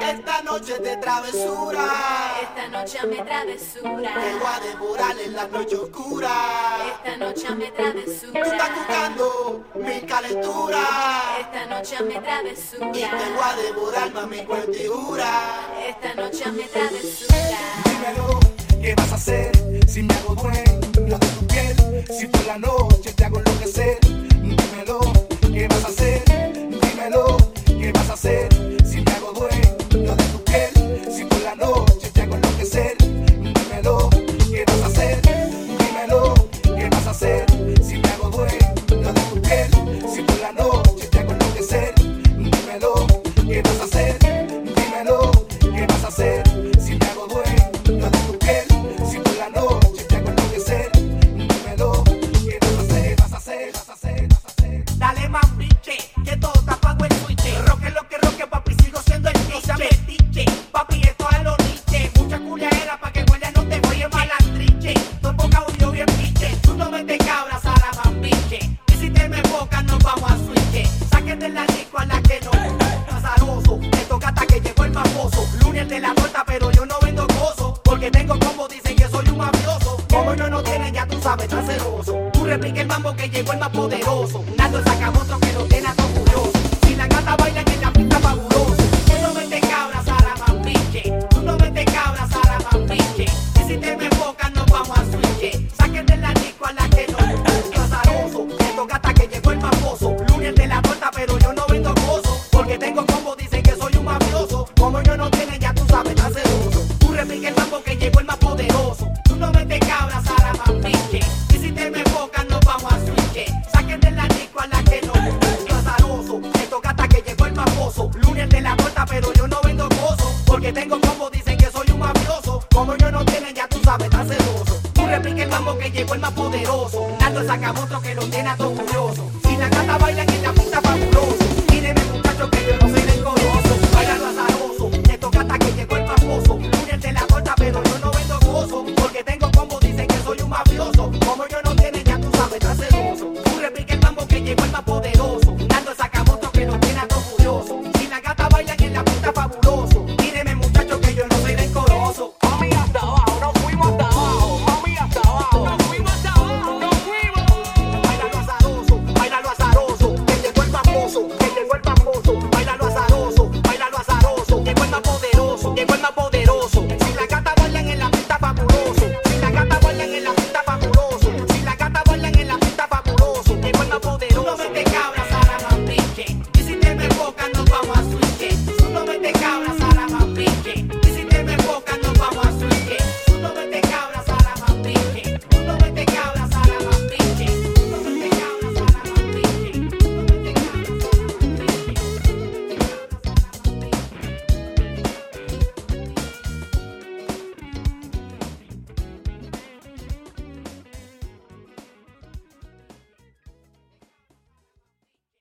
Esta noche de travesura. Esta noche me travesura. Vengo a devorar en la noche oscura. Esta noche me travesura. Tú estás buscando mi calentura. Esta noche me travesura. Y vengo a devorar más mi cuentidura. Esta noche me travesura. Dímelo, ¿qué vas a hacer si me hago dueño de tu piel? Si por la noche te hago enloquecer. Dímelo, ¿qué vas a hacer? Dímelo, ¿qué vas a hacer? suave, tan celoso. Tú el mambo que llegó el más poderoso. Nando el sacamoto que lo tiene a todo curioso. Si la gata que llegó el más poderoso. Nando saca otro que lo llena todo curioso. Si la gata baila en la pista Jesús, que llegó el papá.